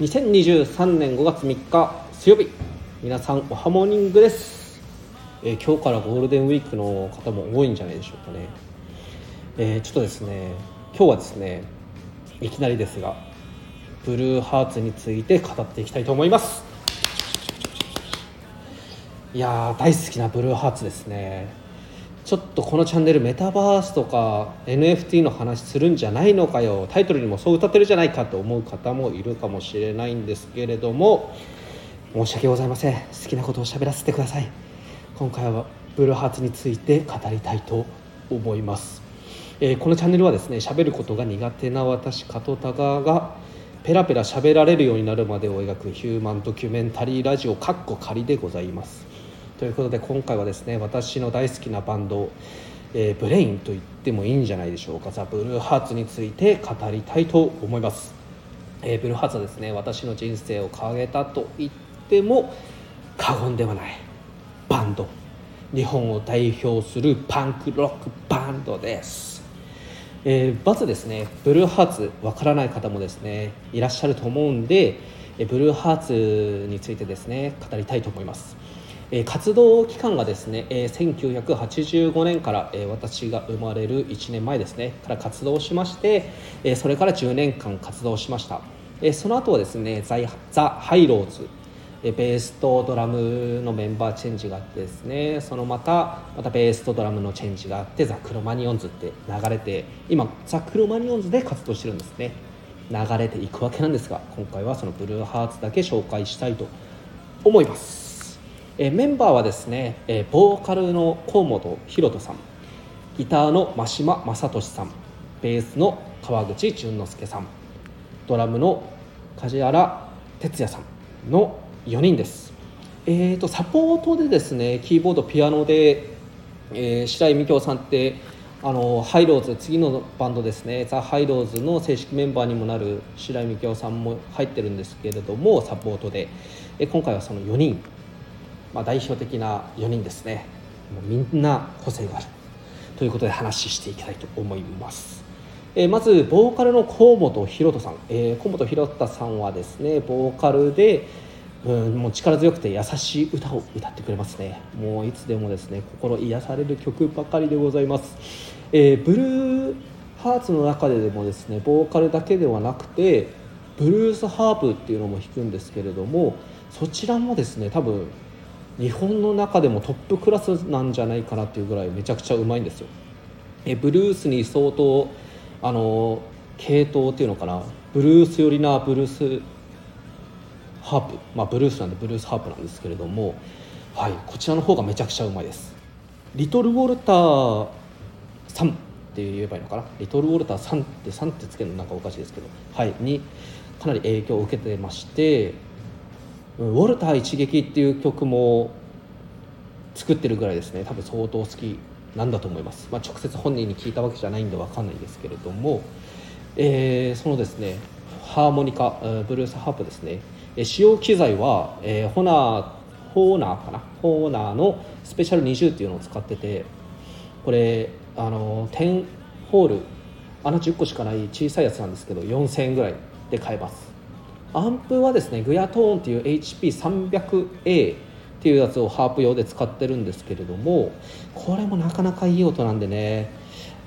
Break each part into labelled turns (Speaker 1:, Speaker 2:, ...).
Speaker 1: 2023年5月3日水曜日。皆さんおはモーニングです、えー今日からゴールデンウィークの方も多いんじゃないでしょうかね、えーちょっとですね今日はですねいきなりですがブルーハーツについて語っていきたいと思います。いや大好きなブルーハーツですね。ちょっとこのチャンネルメタバースとか NFT の話するんじゃないのかよタイトルにもそう歌ってるじゃないかと思う方もいるかもしれないんですけれども申し訳ございません。好きなことを喋らせてください。今回はブルーハーツについて語りたいと思います、えーこのチャンネルはですね喋ることが苦手な私加藤田川がペラペラ喋られるようになるまでを描くヒューマンドキュメンタリーラジオカッコ仮でございます。ということで今回はですね私の大好きなバンド、えーブレインと言ってもいいんじゃないでしょうか。ザ・ブルーハーツについて語りたいと思います、えーブルーハーツはですね私の人生を変えたと言っても過言ではないバンド。日本を代表するパンクロックバンドです。えーまずですねブルーハーツわからない方もですねいらっしゃると思うんでブルーハーツについてですね語りたいと思います、え活動期間がですね、え1985年から、え私が生まれる1年前ですねから活動しまして、えそれから10年間活動しました、えその後はですねザザ・ハイローズベースとドラムのメンバーチェンジがあってですねそのまたまたベースとドラムのチェンジがあってザ・クロマニオンズって流れて今ザ・クロマニオンズで活動してるんですね。流れていくわけなんですが今回はそのブルーハーツだけ紹介したいと思います、えーメンバーはですね、えーボーカルの河本大翔さんギターの真島正俊さんベースの川口淳之介さんドラムの梶原哲也さんの4人です。えー、とサポートでですねキーボードピアノで、えー白井美京さんってあのハイローズ次のバンドですねザ・ハイローズの正式メンバーにもなる白井美京さんも入ってるんですけれどもサポートで、えー今回はその4人、まあ、代表的な4人ですね。もうみんな個性がある。ということで話していきたいと思います。えーまずボーカルの河本大翔さん、えー河本大翔さんはですねボーカルで、うん、もう力強くて優しい歌を歌ってくれますね。もういつでもですね心癒される曲ばかりでございます、えーブルーハーツの中ででもですねボーカルだけではなくてブルースハープっていうのも弾くんですけれどもそちらもですね多分日本の中でもトップクラスなんじゃないかなっていうぐらいめちゃくちゃうまいんですよ。えブルースに相当あの系統っていうのかな？ブルース寄りなブルースハープ。まあブルースなんでブルースハープなんですけれども。はいこちらの方がめちゃくちゃうまいです。リトルウォルターさんって言えばいいのかな？リトルウォルターさんってさんってつけるのなんかおかしいですけど。はいにかなり影響を受けてまして。ウォルター一撃っていう曲も作ってるぐらいですね。多分相当好きなんだと思います、まあ、直接本人に聞いたわけじゃないんで分かんないですけれども、えーそのですねハーモニカブルースハープですね。使用機材は、えーホナーホーナーかな？ホーナーのスペシャル20っていうのを使っててこれあの10ホール穴10個しかない小さいやつなんですけど4000円ぐらいで買えます。アンプはですねグヤトーンっていう HP300A っていうやつをハープ用で使ってるんですけれどもこれもなかなかいい音なんでね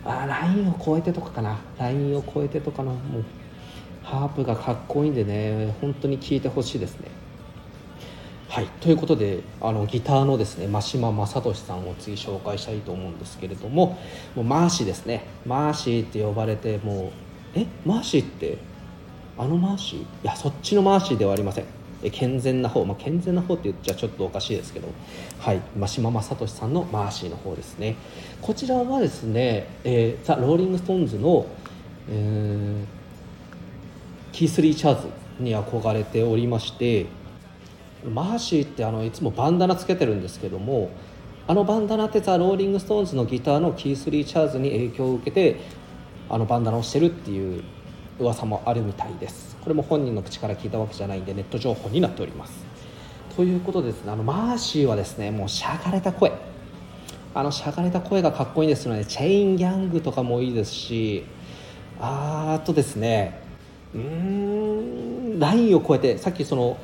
Speaker 1: あラインを超えてとかかな。ラインを超えてとかのもうハープがかっこいいんでね本当に聴いてほしいですね。はいということであのギターのですね真島正俊さんを次紹介したいと思うんですけれどももうマーシーですね。マーシーって呼ばれてもうえ？マーシーって？あのマーシーいやそっちのマーシーではありません。健全な方、まあ、健全な方って言っちゃちょっとおかしいですけど。はい。真島昌利さんのマーシーの方ですね。こちらはですね、えーザ・ローリング・ストーンズの、えーキース・リチャーズに憧れておりましてマーシーってあのいつもバンダナつけてるんですけどもあのバンダナってザ・ローリング・ストーンズのギターのキース・リチャーズに影響を受けてあのバンダナをしてるっていう噂もあるみたいです。これも本人の口から聞いたわけじゃないんでネット情報になっております。ということですねあのマーシーはですねもうしゃがれた声。あのしゃがれた声がかっこいいですのでチェイン・ギャングとかもいいですし。あとですねうーんラインを越えてさっきその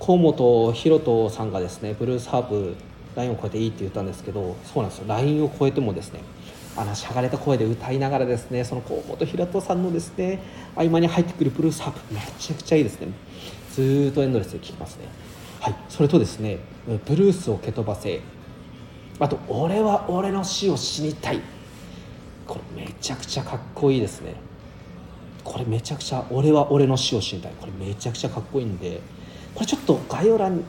Speaker 1: 河本大翔さんがですねブルースハープラインを超えていいって言ったんですけどそうなんですよ。ラインを超えてもですねあのしゃがれた声で歌いながらですねその河本大翔さんのですね合間に入ってくるブルースハープめちゃくちゃいいですね。ずっとエンドレスで聴きますね。はい。それとですねブルースを蹴飛ばせ。あと「俺は俺の死を死にたい」これめちゃくちゃかっこいいですね。これめちゃくちゃ「俺は俺の死を死にたい」これめちゃくちゃかっこいいんで。これちょっと概要欄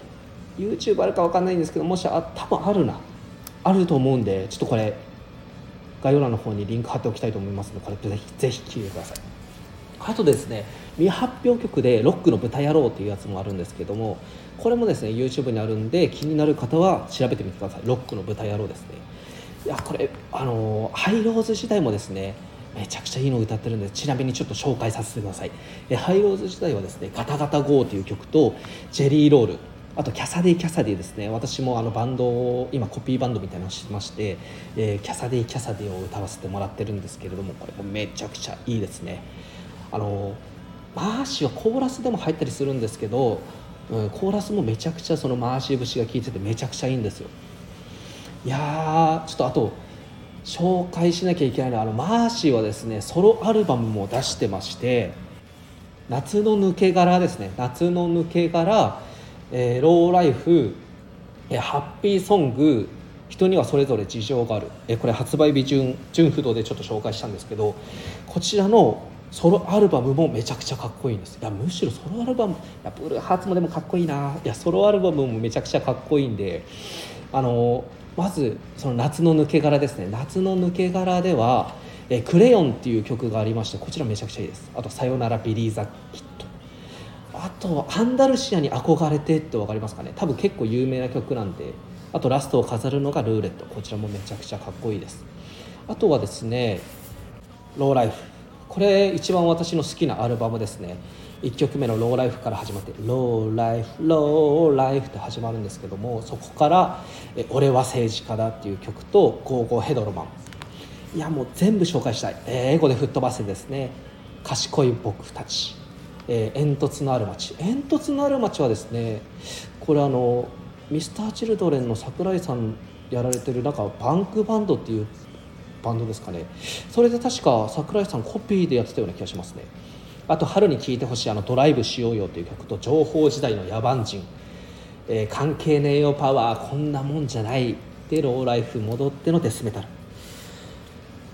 Speaker 1: YouTube あるか分かんないんですけどもしあ多分あるな。あると思うんでちょっとこれ概要欄の方にリンク貼っておきたいと思いますのでこれぜひぜひ聴いてください。あとですね未発表曲で「ロックの豚野郎」っていうやつもあるんですけどもこれもですね YouTube にあるんで気になる方は調べてみてください。ロックの豚野郎ですね。いやこれあのハイローズ時代もですねめちゃくちゃいいのを歌ってるんでちなみにちょっと紹介させてください。えハイローズ時代はですね「ガタガタゴー」という曲と「ジェリーロール」あとキャサディキャサディですね。私もあのバンドを今コピーバンドみたいなのをしてまして、えー、キャサディキャサディを歌わせてもらってるんですけれどもこれもめちゃくちゃいいですね。あのマーシーはコーラスでも入ったりするんですけど、うん、コーラスもめちゃくちゃそのマーシー節が効いててめちゃくちゃいいんですよ。いやちょっとあと紹介しなきゃいけないのはあのマーシーはですねソロアルバムも出してまして夏の抜け殻ですね。夏の抜け殻、えー、ローライフ、えー、ハッピーソング人にはそれぞれ事情がある、えー、これ発売日順順不動でちょっと紹介したんですけどこちらのソロアルバムもめちゃくちゃかっこいいんです。いやむしろソロアルバムいやブルーハーツもでもかっこいいな。いやソロアルバムもめちゃくちゃかっこいいんであのまずその夏の抜け殻ですね。夏の抜け殻では「えクレヨン」っていう曲がありましてこちらめちゃくちゃいいです。あと「さよならビリー・ザ・キッ」あとアンダルシアに憧れてって分かりますかね？多分結構有名な曲なんで。あとラストを飾るのがルーレット。こちらもめちゃくちゃかっこいいです。あとはですね「ローライフ」これ一番私の好きなアルバムですね。1曲目の「ローライフ」から始まって「ローライフローライフ」って始まるんですけどもそこから「俺は政治家だ」っていう曲と「ゴーゴーヘドロマン」いやもう全部紹介したい、え、英語で吹っ飛ばせですね「賢い僕たち」えー、煙突のある街煙突のある街はですねこれあのミスターチルドレンの桜井さんやられてるなんかバンクバンドっていうバンドですかね。それで確か桜井さんコピーでやってたような気がしますね。あと春に聴いてほしいあの「ドライブしようよ」という曲と「情報時代の野蛮人」えー、関係ねえよパワー。こんなもんじゃない。でローライフ戻ってのデスメタル。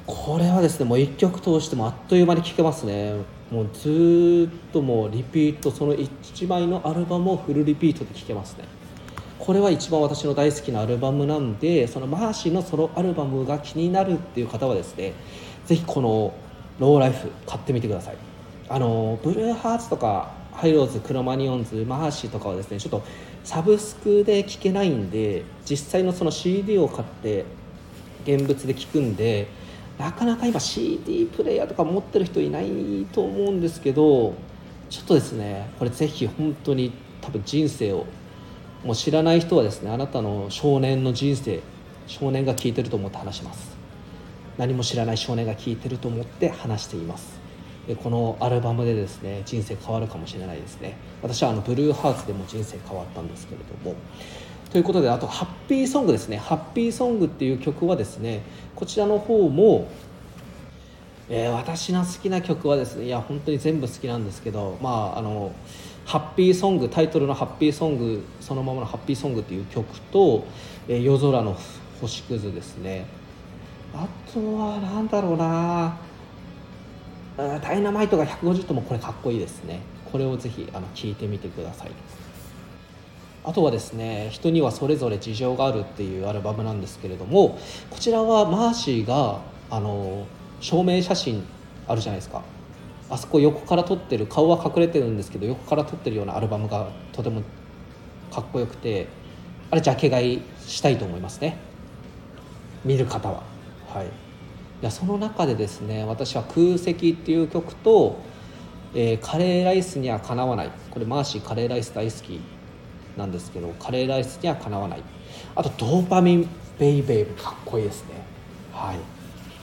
Speaker 1: これはですねもう1曲通してもあっという間に聴けますね。もうずっともうリピートその1枚のアルバムをフルリピートで聴けますね。これは一番私の大好きなアルバムなんでそのマーシーのソロアルバムが気になるっていう方はですねぜひこの「ローライフ」買ってみてください。あのブルーハーツとかハイローズクロマニオンズマーシーとかはですねちょっとサブスクで聴けないんで実際のその CD を買って現物で聴くんでなかなか今 CD プレイヤーとか持ってる人いないと思うんですけどちょっとですねこれぜひ本当に多分人生をもう知らない人はですねあなたの少年の人生少年が聞いてると思って話します。何も知らない少年が聞いてると思って話しています。このアルバムでですね人生変わるかもしれないですね。私はあのブルーハーツでも人生変わったんですけれどもということであとハッピーソングですね。ハッピーソングっていう曲はですねこちらの方もえー、私の好きな曲はですねいや本当に全部好きなんですけどまああのハッピーソングタイトルのハッピーソングそのままのハッピーソングっていう曲と、えー、夜空の星屑ですね。あとは何だろうな。ダイナマイトが150ともこれかっこいいですね。これをぜひあの聞いてみてください。あとはですね人にはそれぞれ事情があるっていうアルバムなんですけれどもこちらはマーシーがあの証明写真あるじゃないですか。あそこ横から撮ってる顔は隠れてるんですけど横から撮ってるようなアルバムがとてもかっこよくてあれジャケ買いしたいと思いますね。見る方は。はい。いやその中でですね私は「空席」っていう曲と、えー、カレーライスにはかなわない」これマーシーカレーライス大好き。なんですけどカレーライスにはかなわない。あと「ドーパミンベイベー」かっこいいですね。はい。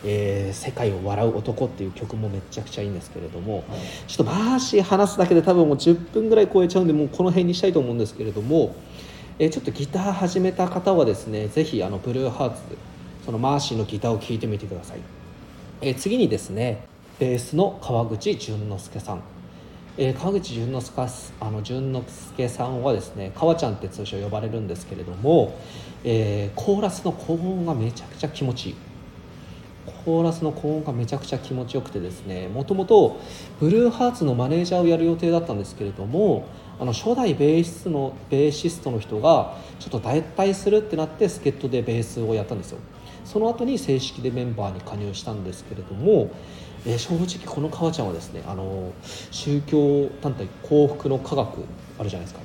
Speaker 1: えー世界を笑う男」っていう曲もめちゃくちゃいいんですけれどもちょっとマーシー話すだけで多分もう10分ぐらい超えちゃうんでもうこの辺にしたいと思うんですけれども、えーちょっとギター始めた方はですねぜひあのブルーハーツそのマーシーのギターを聴いてみてください、えー次にですねベースの川口淳之介さん。えー川口淳之介あの淳之介さんはですね川ちゃんって通称呼ばれるんですけれども、えーコーラスの高音がめちゃくちゃ気持ちいい。コーラスの高音がめちゃくちゃ気持ちよくてですねもともとブルーハーツのマネージャーをやる予定だったんですけれどもあの初代ベーシストのベーシストの人がちょっと脱退するってなって助っ人でベースをやったんですよ。その後に正式でメンバーに加入したんですけれども、えー正直この川ちゃんはですねあの宗教団体幸福の科学あるじゃないですか。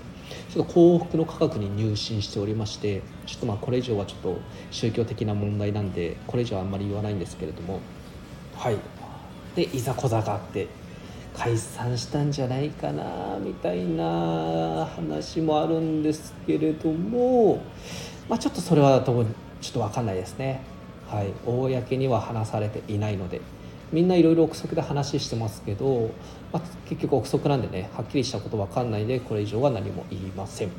Speaker 1: ちょっと幸福の科学に入信しておりましてちょっとまあこれ以上はちょっと宗教的な問題なんでこれ以上はあんまり言わないんですけれども。はい。でいざこざがあって解散したんじゃないかなみたいな話もあるんですけれども、まあ、ちょっとそれはちょっと分かんないですね。はい。公には話されていないのでみんないろいろ憶測で話してますけど、まあ、結局憶測なんでねはっきりしたこと分かんないんでこれ以上は何も言いません。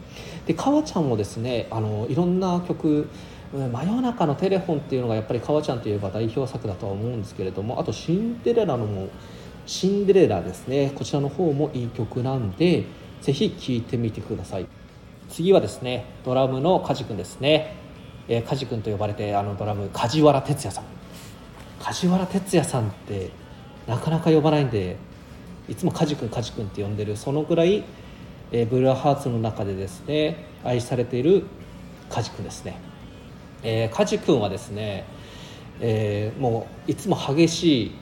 Speaker 1: で川ちゃんもですねあのいろんな曲真夜中のテレフォンっていうのがやっぱり川ちゃんといえば代表作だとは思うんですけれどもあとシンデレラのもシンデレラですね。こちらの方もいい曲なんでぜひ聴いてみてください。次はですねドラムの梶君ですね、え、梶君と呼ばれてあのドラム梶原哲也さん。梶原哲也さんってなかなか呼ばないんでいつも梶君梶君って呼んでるそのぐらい、えーブルーハーツの中でですね愛されている梶君ですね、えー、梶君はですね、えーもういつも激しい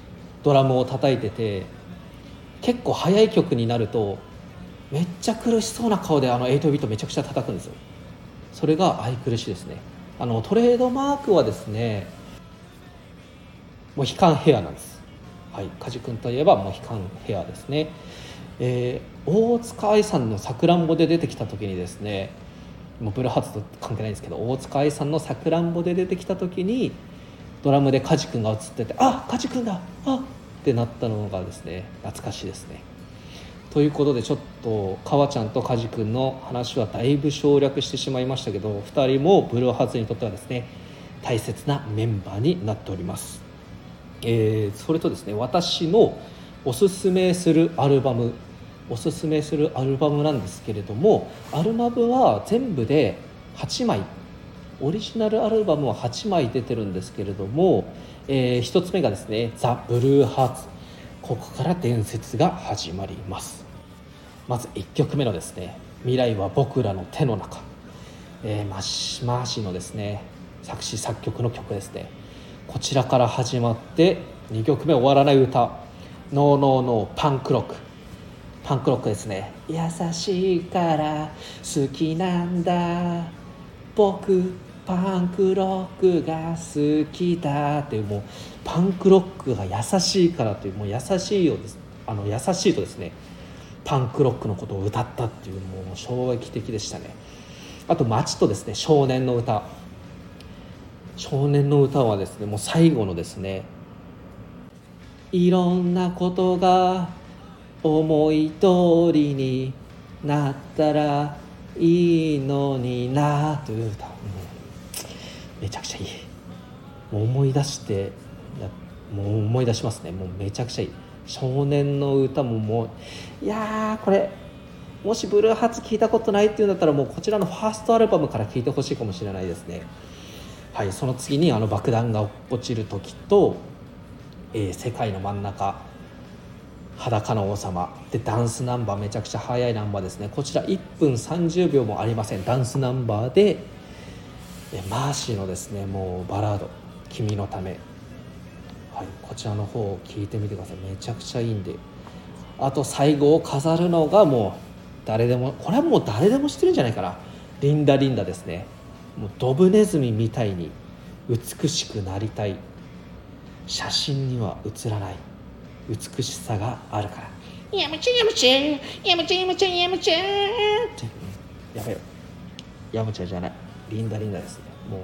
Speaker 1: ドラムを叩いてて結構速い曲になるとめっちゃ苦しそうな顔であの8ビートめちゃくちゃ叩くんですよ。それが愛くるしいですね。あのトレードマークはですねモヒカンヘアなんです。はい。梶君といえばモヒカンヘアですね。えー大塚愛さんの「さくらんぼ」で出てきた時にですねもうブルーハーツと関係ないんですけど大塚愛さんの「さくらんぼ」で出てきた時にドラムで梶君が映ってて「あ梶君だあってなったのがですね懐かしいですね。ということでちょっと川ちゃんと梶君の話はだいぶ省略してしまいましたけど2人もブルーハーツにとってはですね大切なメンバーになっております、えーそれとですね私のおすすめするアルバムおすすめするアルバムなんですけれどもアルバムは全部で8枚オリジナルアルバムは8枚出てるんですけれども、え1つ目がですね「ザ・ブルーハーツ」ここから伝説が始まります。まず1曲目のですね「未来は僕らの手の中」えーマシマーシのですね作詞作曲の曲ですね。こちらから始まって2曲目終わらない歌「ノーノーノーパンクロック」パンクロックですね。優しいから好きなんだ。僕パンクロックが好きだっていうもうパンクロックが優しいからというもう優しいようです。あの優しいとですねパンクロックのことを歌ったっていうもう衝撃的でしたね。あと街とですね少年の歌。少年の歌はですねもう最後のですねいろんなことが思い通りになったらいいのになという歌、うめちゃくちゃいいもう思い出してもう思い出しますね。もうめちゃくちゃいい。少年の歌ももういやーこれもしブルーハーツ聞いたことないっていうんだったらもうこちらのファーストアルバムから聞いてほしいかもしれないですね。はいその次にあの爆弾が落ちる時と、えー世界の真ん中裸の王様。でダンスナンバーめちゃくちゃ速いナンバーですね。こちら1分30秒もありません。ダンスナンバーでえマーシーのですねもうバラード「君のため」はいこちらの方を聞いてみてください。めちゃくちゃいいんで。あと最後を飾るのがもう誰でもこれはもう誰でも知ってるんじゃないかな。リンダリンダですね。もうドブネズミみたいに美しくなりたい。写真には写らない。美しさがあるから。
Speaker 2: やめちゃやめちゃ。やめちゃやめちゃやめちゃ。
Speaker 1: って。やべよヤムチャじゃない。リンダリンダですね。もう。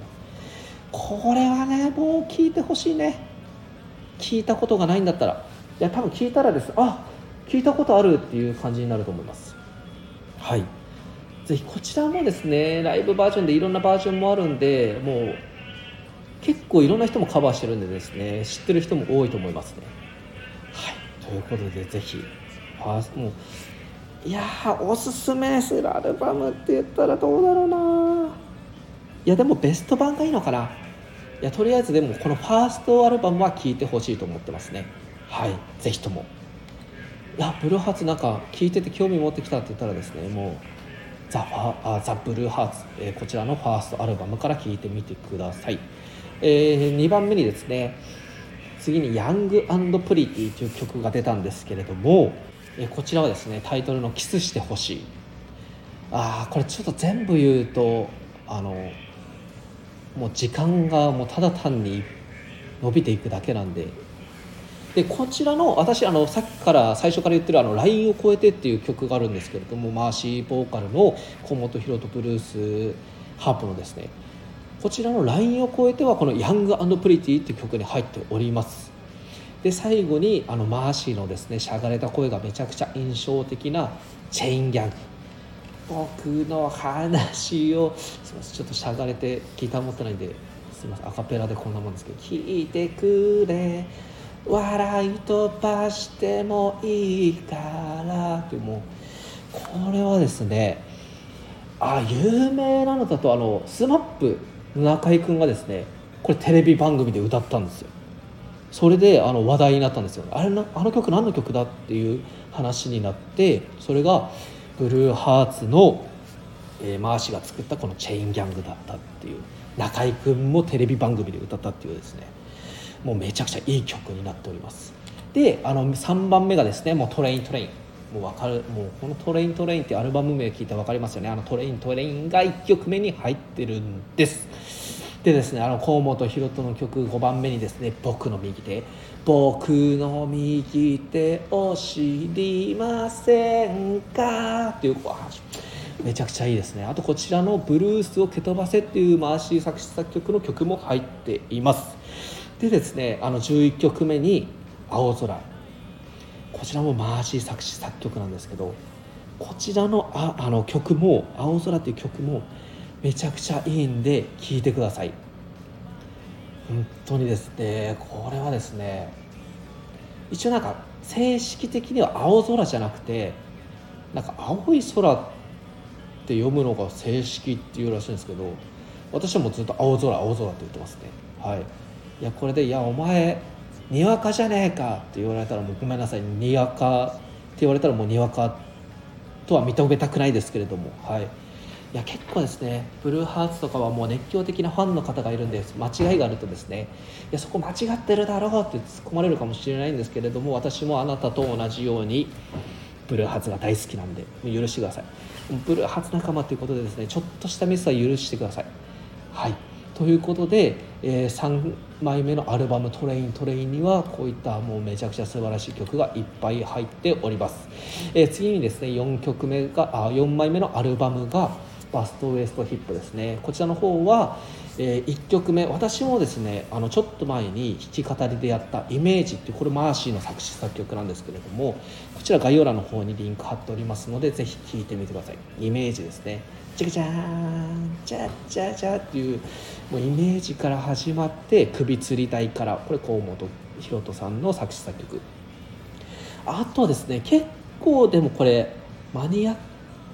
Speaker 1: これはねもう聞いてほしいね。聞いたことがないんだったら。いや多分聞いたらです。あ聞いたことあるっていう感じになると思います。はいぜひこちらもですねライブバージョンでいろんなバージョンもあるんでもう結構いろんな人もカバーしてるんでですね知ってる人も多いと思いますね。はい。ということでぜひファーストもういやおすすめするアルバムって言ったらどうだろうな。いやでもベスト版がいいのかな。いやとりあえずでもこのファーストアルバムは聴いてほしいと思ってますね。はい。ぜひとも。いやブルーハーツなんか聞いてて興味持ってきたって言ったらですねもうザ・あザ・ブルーハーツ、えーこちらのファーストアルバムから聴いてみてください、えー2番目にですね次に「ヤングプリティ」という曲が出たんですけれども、えーこちらはですねタイトルの「キスしてほしい」あーこれちょっと全部言うとあのもう時間がもうただ単に伸びていくだけなんででこちらの私あのさっきから最初から言ってるあの「ラインを越えて」っていう曲があるんですけれどもマーシーボーカルの甲本ヒロトブルースハープのですね。こちらの「ラインを越えて」はこの「ヤングプリティ」っていう曲に入っております。で最後にあのマーシーのですねしゃがれた声がめちゃくちゃ印象的な「チェインギャング」僕の話をすみませんちょっとしゃがれてギター持ってないんですみませんアカペラでこんなもんですけど「聞いてくれ。笑い飛ばしてもいいから」ってもうこれはですねあ有名なのだとあのスマップの中居君がですねこれテレビ番組で歌ったんですよ。それであの話題になったんですよ。あれなあの曲何の曲だっていう話になってそれがブルーハーツの、えーマーシーが作ったこの「チェインギャング」だったっていう中居君もテレビ番組で歌ったっていうですね。もうめちゃくちゃいい曲になっております。であの3番目がですねもう「トレイントレイン」もう分かるもうこの「トレイントレイン」ってアルバム名聞いて分かりますよね。あの「トレイントレイン」が1曲目に入ってるんです。でですねあの甲本ヒロトの曲5番目にですね「僕の右手」「僕の右手を知りませんか」っていうめちゃくちゃいいですね。あとこちらの「ブルースを蹴飛ばせ」っていうマーシー作詞作曲の曲も入っています。でですねあの11曲目に「青空」こちらもマーシー作詞作曲なんですけどこちらのああの曲も「青空」っていう曲もめちゃくちゃいいんで聴いてください。本当にですねこれはですね一応なんか正式的には青空じゃなくてなんか青い空って読むのが正式っていうらしいんですけど私はもうずっと青空青空って言ってますね。はい。いやこれで「いやお前にわかじゃねえか」って言われたらもうごめんなさい。にわかって言われたらもうにわかとは認めたくないですけれども。はい。いや結構ですねブルーハーツとかはもう熱狂的なファンの方がいるんです。間違いがあるとですね。いやそこ間違ってるだろうって突っ込まれるかもしれないんですけれども私もあなたと同じようにブルーハーツが大好きなんで許してください。ブルーハーツ仲間ということでですねちょっとしたミスは許してください。はい。ということで、え3枚目のアルバム「トレイントレイン」にはこういったもうめちゃくちゃ素晴らしい曲がいっぱい入っております、えー次にですね4曲目があ4枚目のアルバムが「バストウエストヒップ」ですね。こちらの方は、え1曲目私もですねあのちょっと前に弾き語りでやった「イメージ」ってこれマーシーの作詞作曲なんですけれどもこちら概要欄の方にリンク貼っておりますのでぜひ聴いてみてください。イメージですね。チャカチャーンチャッチャチャっていうもうイメージから始まって首吊り台からこれ河本大翔さんの作詞作曲。あとはですね結構でもこれマニアッ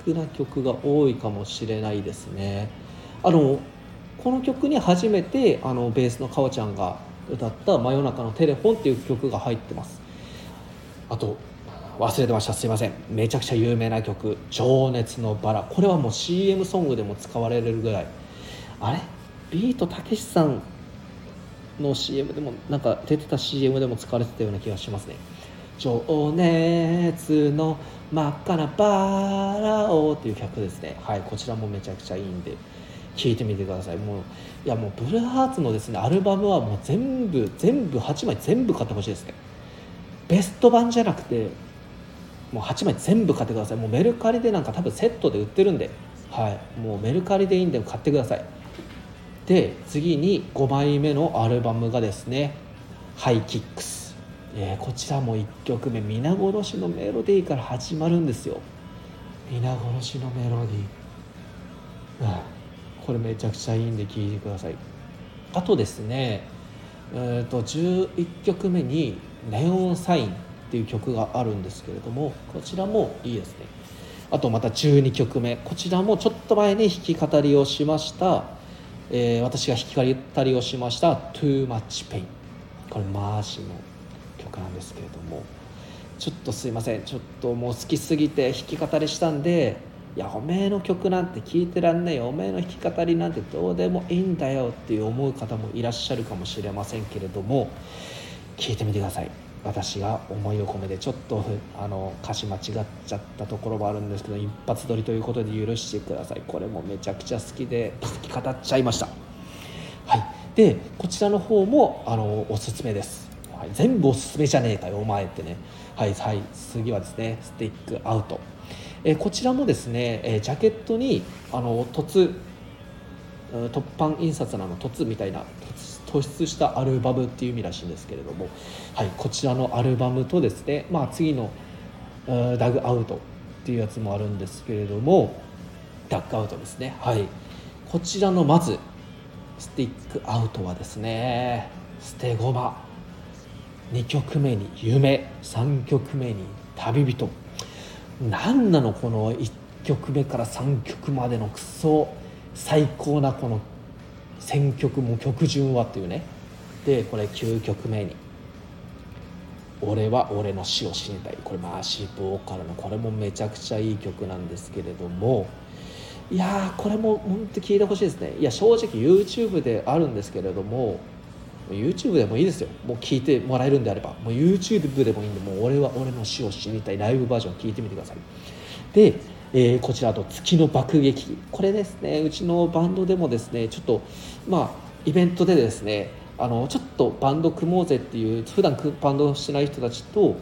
Speaker 1: クな曲が多いかもしれないですね。あのこの曲に初めてあのベースのかおちゃんが歌った「真夜中のテレフォン」っていう曲が入ってます。あと忘れてました。すいません。めちゃくちゃ有名な曲「情熱のバラ」これはもう CM ソングでも使われるぐらい。あれ？ビートたけしさんの CM でもなんか出てた CM でも使われてたような気がしますね。情熱の真っ赤なバラをっていう曲ですね。はいこちらもめちゃくちゃいいんで聴いてみてください。もういやもうブルーハーツのですねアルバムはもう全部全部8枚全部買ってほしいですね。ベスト版じゃなくてもう8枚全部買ってください。もうメルカリでなんか多分セットで売ってるんで。はい。もうメルカリでいいんで買ってください。で次に5枚目のアルバムがですねハイキックス、えーこちらも1曲目。皆殺しのメロディーから始まるんですよ。皆殺しのメロディー、うん、これめちゃくちゃいいんで聴いてください。あとですねえー、と11曲目に「ネオンサイン」っていう曲があるんですけれどもこちらもいいですね。あとまた12曲目。こちらもちょっと前に弾き語りをしました、えー私が弾き語りをしました「Too Much Pain」これマーシの曲なんですけれども。ちょっとすいません。ちょっともう好きすぎて弾き語りしたんでいやおめえの曲なんて聴いてらんねえよ。おめえの弾き語りなんてどうでもいいんだよっていう思う方もいらっしゃるかもしれませんけれども聞いてみてください。私が思いを込めてちょっとあの歌詞間違っちゃったところもあるんですけど一発撮りということで許してください。これもめちゃくちゃ好きで好き語っちゃいました。はい。でこちらの方もあのおすすめです、はい、全部おすすめじゃねえかよお前ってね。はいはい。次はですねスティックアウト。えこちらもですね、えジャケットにあの凸突版印刷なの凸みたいな突出したアルバムっていう意味らしいんですけれども、はい、こちらのアルバムとですね、まあ、次のダグアウトっていうやつもあるんですけれどもダッグアウトですね。はい。こちらのまずスティックアウトはですね捨て駒。2曲目に夢。3曲目に旅人。何なのこの1曲目から3曲までのクソ。最高なこの選曲も曲順はっていうね。でこれ9曲目に「俺は俺の死を死にたい」これマーシーボーカルのこれもめちゃくちゃいい曲なんですけれども。いやーこれも本当聞いてほしいですね。いや正直 YouTube であるんですけれども YouTube でもいいですよ。もう聞いてもらえるんであれば。もう YouTube でもいいんでもう俺は俺の死を死にたい。ライブバージョン聞いてみてください。で、えーこちらあと月の爆撃。これですねうちのバンドでもですねちょっとまあイベントでですねあのちょっとバンド組もうぜっていう普段バンドしてない人たちと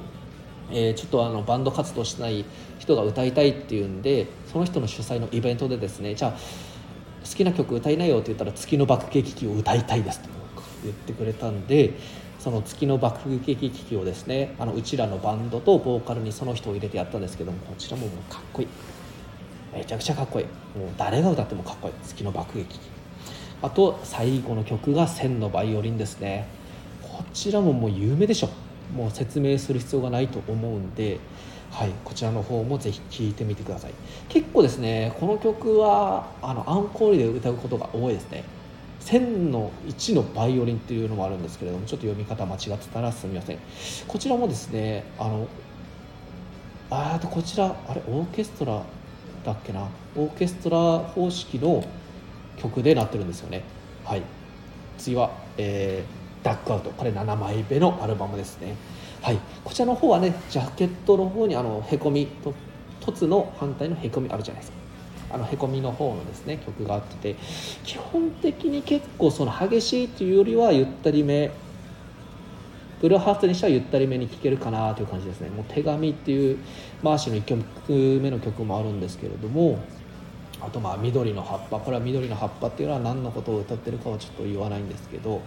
Speaker 1: えーちょっとあのバンド活動してない人が歌いたいっていうんでその人の主催のイベントでですねじゃあ好きな曲歌いなよって言ったら「月の爆撃機を歌いたいです」と言ってくれたんでその月の爆撃機をですねあのうちらのバンドとボーカルにその人を入れてやったんですけどもこちらももうかっこいい。めちゃくちゃかっこいい。もう誰が歌ってもかっこいい。月の爆撃。あと最後の曲が「千のバイオリン」ですね。こちらももう有名でしょ。もう説明する必要がないと思うんで、はい、こちらの方もぜひ聴いてみてください。結構ですねこの曲はあのアンコールで歌うことが多いですね。1000の1のバイオリンっていうのもあるんですけれどもちょっと読み方間違ってたらすみません。こちらもですねあのあとこちらあれオーケストラだっけな？オーケストラ方式の曲でなってるんですよね。はい。次は、えーダックアウト。これ7枚目のアルバムですね。はい。こちらの方はねジャケットの方にあのへこみと凸の反対のへこみあるじゃないですか。あのへこみの方のですね曲があってて基本的に結構その激しいというよりはゆったりめブルハーツにしてはゆったりめに聴けるかなという感じですね。もう手紙っていうマーシーの1曲目の曲もあるんですけれどもあとまあ緑の葉っぱ。これは緑の葉っぱっていうのは何のことを歌ってるかはちょっと言わないんですけど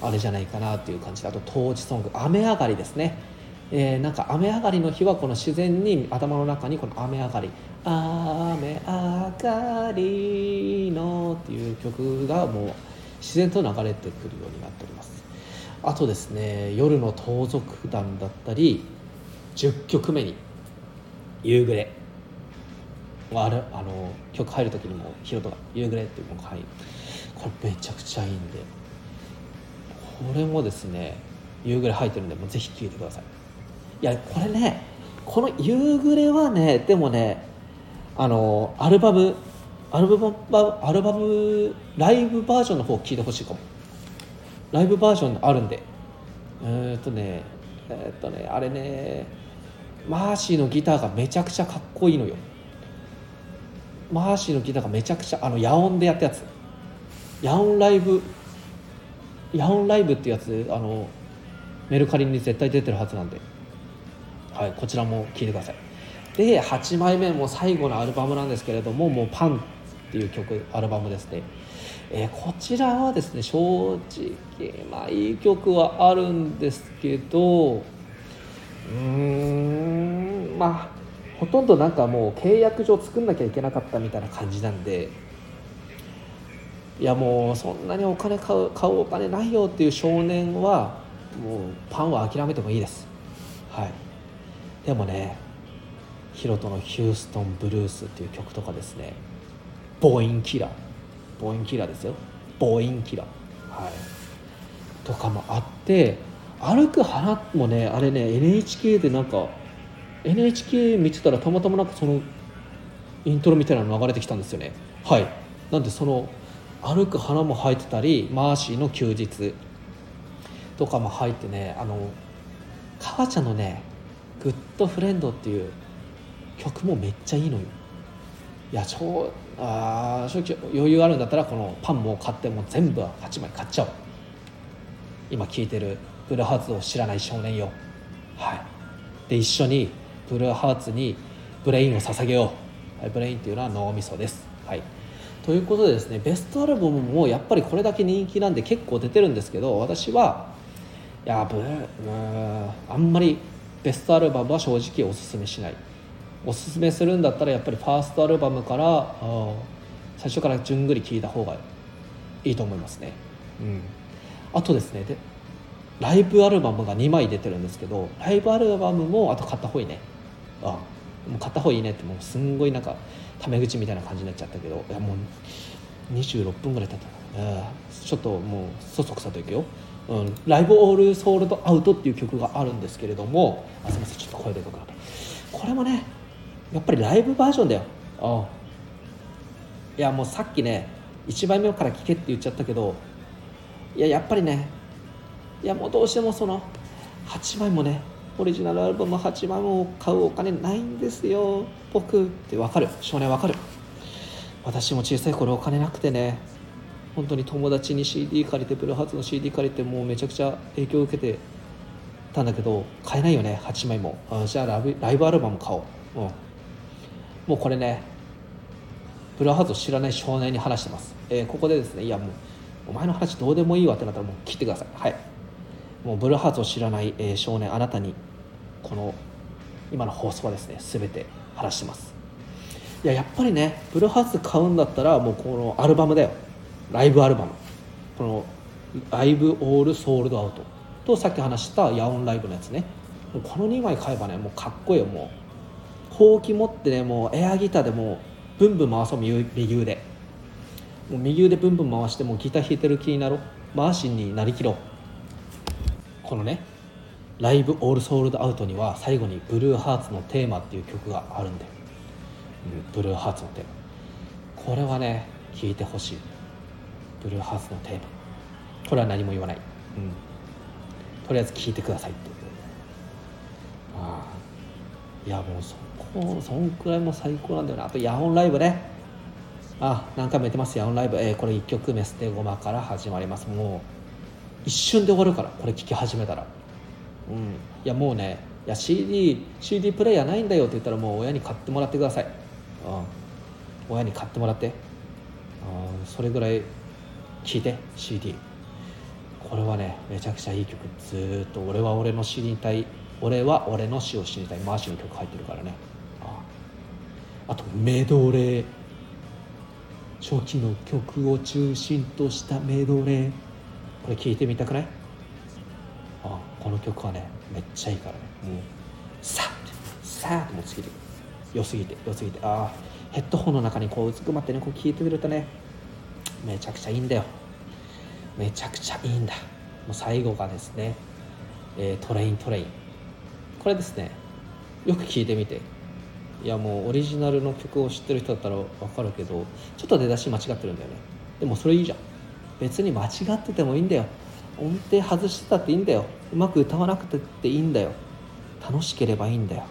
Speaker 1: あれじゃないかなっていう感じであと当時ソング「雨上がり」ですね、えーなんか雨上がりの日はこの自然に頭の中にこの雨上がり「雨上がりの」っていう曲がもう自然と流れてくるようになっております。あとですね夜の盗賊団だったり10曲目に「夕暮れ」あれあの曲入る時にもヒロトが「夕暮れ」っていうのが入る。これめちゃくちゃいいんで。これもですね夕暮れ入ってるんでもうぜひ聴いてください。いやこれねこの夕暮れはねでもねあのアルバムアルバムアルバムライブバージョンの方聴いてほしいかも。ライブバージョンあるんで。えーっとねえっとねあれねマーシーのギターがめちゃくちゃかっこいいのよ。マーシーのギターがめちゃくちゃあのヤオンでやったやつ。ヤオンライブ。ヤオンライブってやつあのメルカリに絶対出てるはずなんで、はい、こちらも聴いてください。で8枚目も最後のアルバムなんですけれども「もうパン」っていう曲アルバムですね。えーこちらはですね正直まあいい曲はあるんですけどうーんまあほとんどなんかもう契約上作んなきゃいけなかったみたいな感じなんでいやもうそんなにお金買う買うお金ないよっていう少年はもうパンは諦めてもいいです。はい。でもねヒロトの「ヒューストンブルース」っていう曲とかですねボインキラー。ボインキラーですよ。ボインキラー。はい。とかもあって歩く花もねあれね NHK でなんか NHK 見てたらたまたまなんかそのイントロみたいなの流れてきたんですよね。はい。なんでその歩く花も入ってたりマーシーの休日。とかも入ってねあの母ちゃんのね「グッドフレンド」っていう曲もめっちゃいいのよ。いや超あ正直余裕あるんだったらこのパンも買っても全部8枚買っちゃおう。今聴いてるブルーハーツを知らない少年よ。はい。で一緒にブルーハーツにブレインを捧げよう、はい、ブレインっていうのは脳みそです。はい。ということでですねベストアルバムもやっぱりこれだけ人気なんで結構出てるんですけど私はいやブうんあんまりベストアルバムは正直おすすめしない。おすすめするんだったらやっぱりファーストアルバムから最初からじゅんぐり聴いた方がいいと思いますね、うん、あとですねでライブアルバムが2枚出てるんですけどライブアルバムもあと買った方がいいね。あもう買った方がいいねってもうすんごいなんかタメ口みたいな感じになっちゃったけどいやもう26分ぐらい経った。な、うんちょっともうそそくさといくよ、うん、ライブオールソールドアウトっていう曲があるんですけれどもあすみませんちょっと声でかくなった。これもねやっぱりライブバージョンだよ。あいやもうさっきね1枚目から聴けって言っちゃったけどいややっぱりねいやもうどうしてもその8枚もねオリジナルアルバム8枚も買うお金ないんですよ僕って分かる。少年分かる。私も小さい頃お金なくてね本当に友達に CD 借りてブルーハーツの CD 借りてもうめちゃくちゃ影響を受けてたんだけど買えないよね8枚も。あじゃあライブライブアルバム買おう、うん、もうこれねブルーハーツを知らない少年に話してます、えーここでですねいやもうお前の話どうでもいいわってなったらもう切ってください。はい。もうブルーハーツを知らない、えー少年あなたにこの今の放送はですね全て話してます。いややっぱりねブルーハーツ買うんだったらもうこのアルバムだよ。ライブアルバム。このライブオールソールドアウトとさっき話したヤオンライブのやつね。この2枚買えばねもうかっこいいよもう。ほうき持ってねもうエアギターでもうブンブン回そう右右腕もう右腕ブンブン回してもうギター弾いてる気になろう。マーシンになりきろう。このねライブオールソールドアウトには最後にブルーハーツのテーマっていう曲があるんだよ、うん、ブルーハーツのテーマ。これはね聴いてほしい。ブルーハーツのテーマ。これは何も言わない、うん、とりあえず聴いてくださいって。ああ。いやもうそこそんくらいも最高なんだよな。あとヤオンライブね。あ何回も言ってます。ヤオンライブ、えーこれ1曲目「捨て駒」から始まります。もう一瞬で終わるからこれ聴き始めたら。うん。いやもうねいや CD, CD プレイヤーないんだよって言ったらもう親に買ってもらってください、うん、親に買ってもらって、うん、それぐらい聴いて CD これはねめちゃくちゃいい曲。ずっと「俺は俺の死にたい。俺は俺の死を死にたい」マーシーの曲入ってるからね。あとメドレー。初期の曲を中心としたメドレー。これ聴いてみたくない？あこの曲はねめっちゃいいからね。もうさっさってもうつけて良すぎて良すぎて。あーヘッドホンの中にこううずくまってねこう聴いてくれるとねめちゃくちゃいいんだよ。めちゃくちゃいいんだ。もう最後がですね、えートレイントレイン。これですねよく聴いてみて。いやもうオリジナルの曲を知ってる人だったら分かるけどちょっと出だし間違ってるんだよね。でもそれいいじゃん。別に間違っててもいいんだよ。音程外してたっていいんだよ。うまく歌わなくてっていいんだよ。楽しければいいんだよ。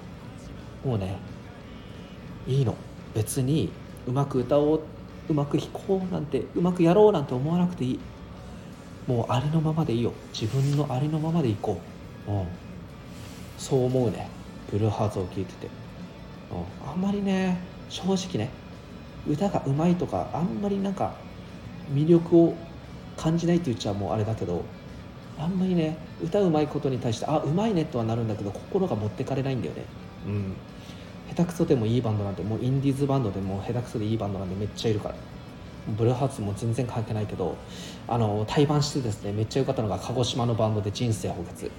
Speaker 1: もうねいいの。別にうまく歌おううまく弾こうなんてうまくやろうなんて思わなくていい。もうありのままでいいよ。自分のありのままでいこう、うん、そう思うね。ブルーハーツを聴いてて、うん、あんまりね正直ね歌がうまいとかあんまりなんか魅力を感じないって言っちゃもうあれだけどあんまりね歌うまいことに対してあうまいねとはなるんだけど心が持ってかれないんだよね。うん。下手くそでもいいバンドなんてもうインディーズバンドでも下手くそでいいバンドなんてめっちゃいるから。ブルーハーツも全然関係ないけどあの対バンしてですねめっちゃ良かったのが鹿児島のバンドで「人生補欠」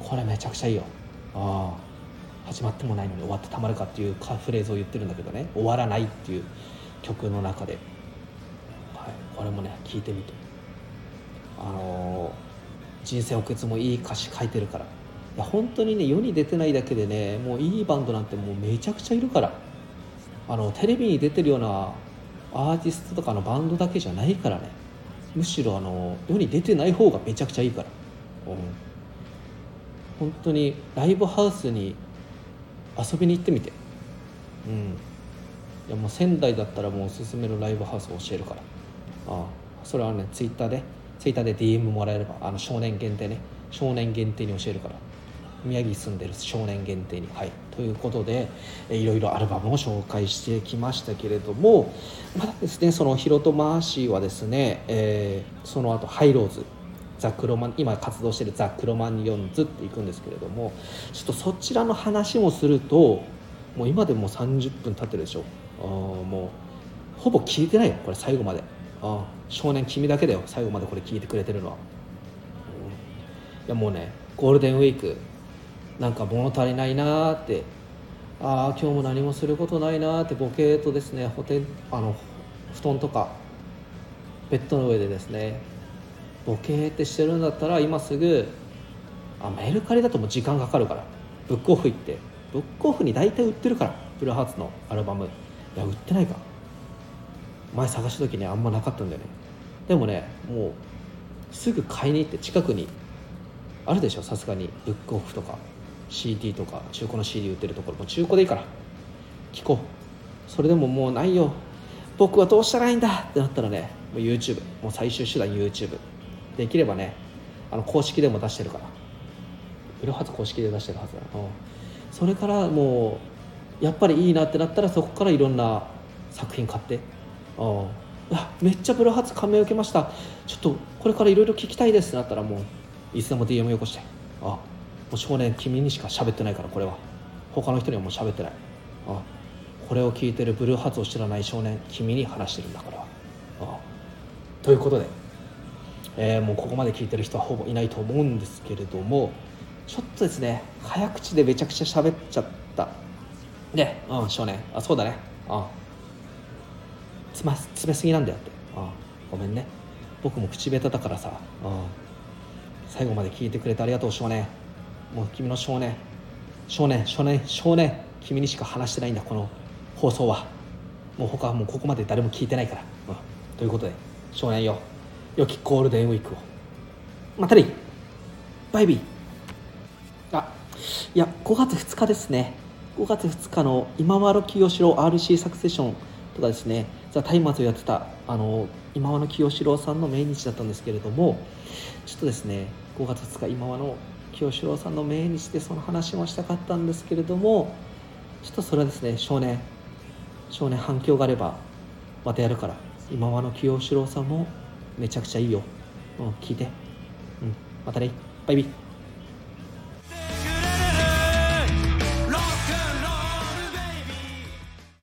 Speaker 1: これめちゃくちゃいいよ。ああ始まってもないのに終わってたまるかっていうかフレーズを言ってるんだけどね。終わらないっていう曲の中で、はい、これもね聞いてみて。あの人生補欠もいい歌詞書いてるから。いや本当にね世に出てないだけでねもういいバンドなんてもうめちゃくちゃいるから。あのテレビに出てるようなアーティストとかのバンドだけじゃないからね。むしろあの世に出てない方がめちゃくちゃいいから、うん、本当にライブハウスに遊びに行ってみて。うん。いやもう仙台だったらもうおすすめのライブハウスを教えるから。ああ。それはねツイッターで。ツイッターで DM もらえればあの少年限定ね。少年限定に教えるから。宮城に住んでる少年限定に。はい。ということでえいろいろアルバムを紹介してきましたけれどもまだですねそのヒロトマーシーはですね、えーその後ハイローズザ・クロマン今活動してるザ・クロマニオンズっていくんですけれどもちょっとそちらの話もするともう今でも30分経ってるでしょ。あもうほぼ聞いてないよこれ最後まで。あ少年君だけだよ最後までこれ聞いてくれてるのは、うん。いやもうねゴールデンウィークなんか物足りないなって。ああ今日も何もすることないなって。ボケーとですねホテあの布団とかベッドの上でですねボケーってしてるんだったら今すぐあメルカリだともう時間かかるから。ブックオフ行って。ブックオフに大体売ってるから。ブルハーツのアルバム。いや売ってないか。前探した時にあんまなかったんだよね。でもねもうすぐ買いに行って近くにあるでしょさすがに。ブックオフとか CD とか中古の CD 売ってるところ。も中古でいいから。聞こう。それでももうないよ。僕はどうしたらいいんだってなったらねもう YouTube もう最終手段 YouTube できればねあの公式でも出してるから。ブルーハーツ公式で出してるはずだ。な、うん。それからもうやっぱりいいなってなったらそこからいろんな作品買って。あめっちゃブルーハーツ感銘を受けました。ちょっとこれからいろいろ聞きたいですってなったらもういつでも DM よこして。あもう少年君にしか喋ってないからこれは。他の人にはもう喋ってない。あこれを聞いてるブルーハーツを知らない少年君に話してるんだこれは。あということで、えーもうここまで聞いてる人はほぼいないと思うんですけれどもちょっとですね早口でめちゃくちゃ喋っちゃった。ねうん少年。あそうだね。あつま詰めすぎなんだよって。あごめんね。僕も口下手だからさ。あ最後まで聞いてくれてありがとう少年。もう君の少年。少年少年少年。君にしか話してないんだこの放送は。もう他はもうここまで誰も聞いてないから、うん、ということで少年よ。良きゴールデンウィークを。またねバイビー。あいや5月2日ですね。5月2日の今和の清志郎 RC サクセションとかですね。ザ・タイマーズをやってたあの今和の清志郎さんの命日だったんですけれどもちょっとですね5月2日今和の清志郎さんの命日でその話もしたかったんですけれどもちょっとそれはですね少年少年反響があればまたやるから今和の清志郎さんもめちゃくちゃいいよ、うん、聞いて、うん、またね。バイビー。